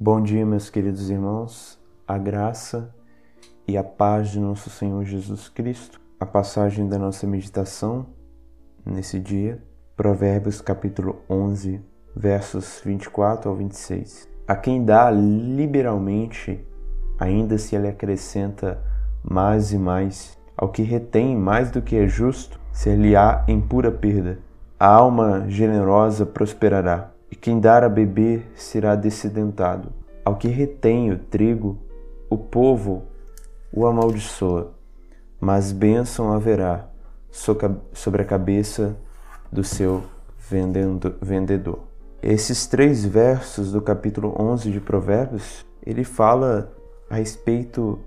Bom dia, meus queridos irmãos. A graça e a paz de nosso Senhor Jesus Cristo. A passagem da nossa meditação nesse dia, Provérbios capítulo 11, versos 24 ao 26. A quem dá liberalmente, ainda se lhe acrescenta mais e mais. Ao que retém mais do que é justo, ser-lhe-á em pura perda. A alma generosa prosperará, e quem dar a beber será descedentado. Ao que retém o trigo, o povo o amaldiçoa, mas bênção haverá sobre a cabeça do seu vendedor. Esses três versos do capítulo 11 de Provérbios, ele fala a respeito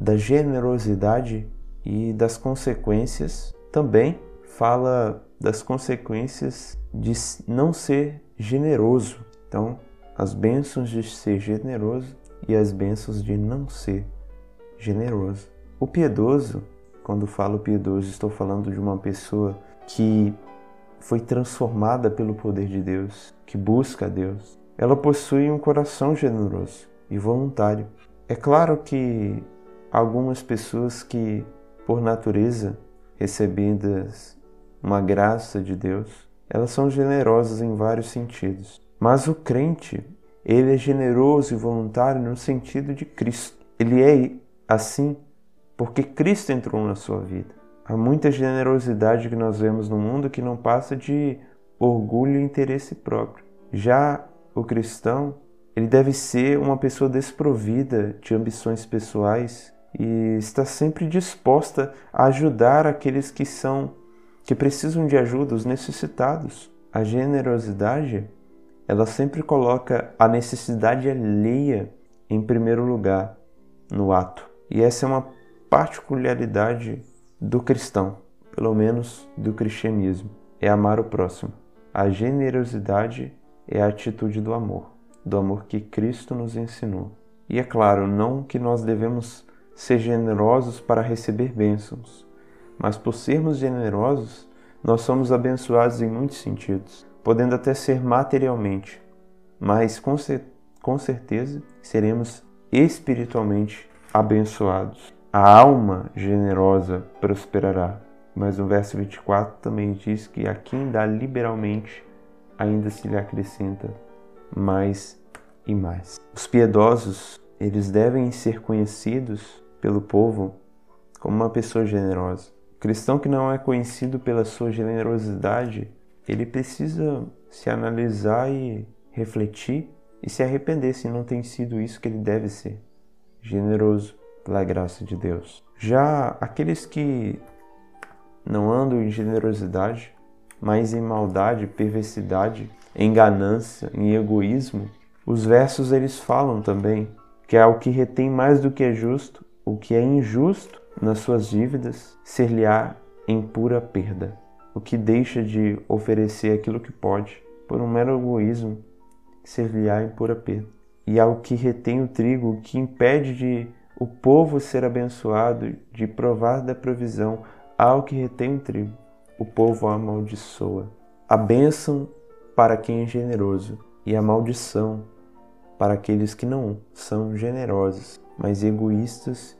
da generosidade e das consequências, também fala das consequências de não ser generoso. Então, as bênçãos de ser generoso e as bênçãos de não ser generoso. O piedoso, quando falo piedoso, estou falando de uma pessoa que foi transformada pelo poder de Deus, que busca a Deus. Ela possui um coração generoso e voluntário. É claro que algumas pessoas que, por natureza, recebidas uma graça de Deus, elas são generosas em vários sentidos. Mas o crente, ele é generoso e voluntário no sentido de Cristo. Ele é assim porque Cristo entrou na sua vida. Há muita generosidade que nós vemos no mundo que não passa de orgulho e interesse próprio. Já o cristão, ele deve ser uma pessoa desprovida de ambições pessoais e está sempre disposta a ajudar aqueles que são que precisam de ajuda, os necessitados. A generosidade, ela sempre coloca a necessidade alheia em primeiro lugar no ato. E essa é uma particularidade do cristão, pelo menos do cristianismo, é amar o próximo. A generosidade é a atitude do amor, do amor que Cristo nos ensinou. E é claro, não que nós devemos ser generosos para receber bênçãos, mas por sermos generosos, nós somos abençoados em muitos sentidos, podendo até ser materialmente, mas com, cer com certeza seremos espiritualmente abençoados. A alma generosa prosperará. Mas no verso 24 também diz que a quem dá liberalmente ainda se lhe acrescenta mais e mais. Os piedosos, eles devem ser conhecidos pelo povo como uma pessoa generosa. Cristão que não é conhecido pela sua generosidade, ele precisa se analisar e refletir e se arrepender se não tem sido isso que ele deve ser, generoso pela graça de Deus. Já aqueles que não andam em generosidade, mas em maldade, perversidade, em ganância, em egoísmo, os versos eles falam também que é o que retém mais do que é justo, o que é injusto nas suas dívidas, ser-lhe-á em pura perda. O que deixa de oferecer aquilo que pode, por um mero egoísmo, ser-lhe-á em pura perda. E ao que retém o trigo, o que impede de o povo ser abençoado de provar da provisão ao que retém o trigo. O povo amaldiçoa. A bênção para quem é generoso e a maldição para aqueles que não são generosos, mas egoístas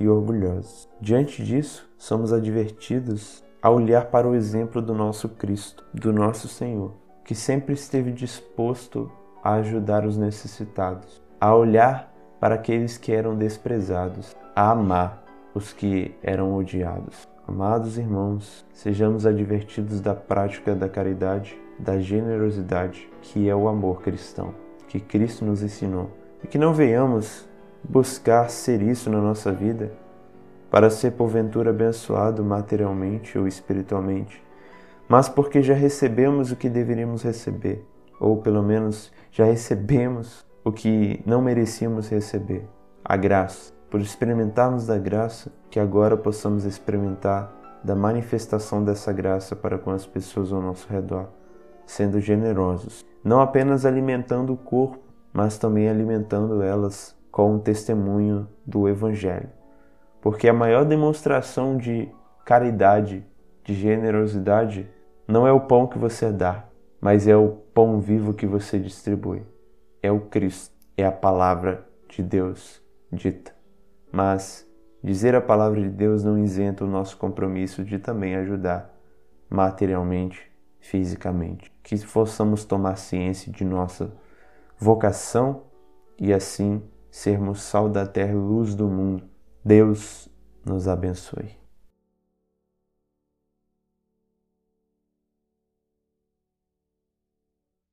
e orgulhosos. Diante disso, somos advertidos a olhar para o exemplo do nosso Cristo, do nosso Senhor, que sempre esteve disposto a ajudar os necessitados, a olhar para aqueles que eram desprezados, a amar os que eram odiados. Amados irmãos, sejamos advertidos da prática da caridade, da generosidade, que é o amor cristão, que Cristo nos ensinou, e que não venhamos buscar ser isso na nossa vida para ser porventura abençoado materialmente ou espiritualmente, mas porque já recebemos o que deveríamos receber, ou pelo menos já recebemos o que não merecíamos receber, a graça. Por experimentarmos da graça, que agora possamos experimentar da manifestação dessa graça para com as pessoas ao nosso redor, sendo generosos, não apenas alimentando o corpo, mas também alimentando elas com o testemunho do Evangelho. Porque a maior demonstração de caridade, de generosidade, não é o pão que você dá, mas é o pão vivo que você distribui é o Cristo. é a palavra de Deus dita. Mas dizer a palavra de Deus não isenta o nosso compromisso de também ajudar materialmente, fisicamente. Que possamos tomar ciência de nossa vocação e assim sermos sal da terra e luz do mundo. Deus nos abençoe.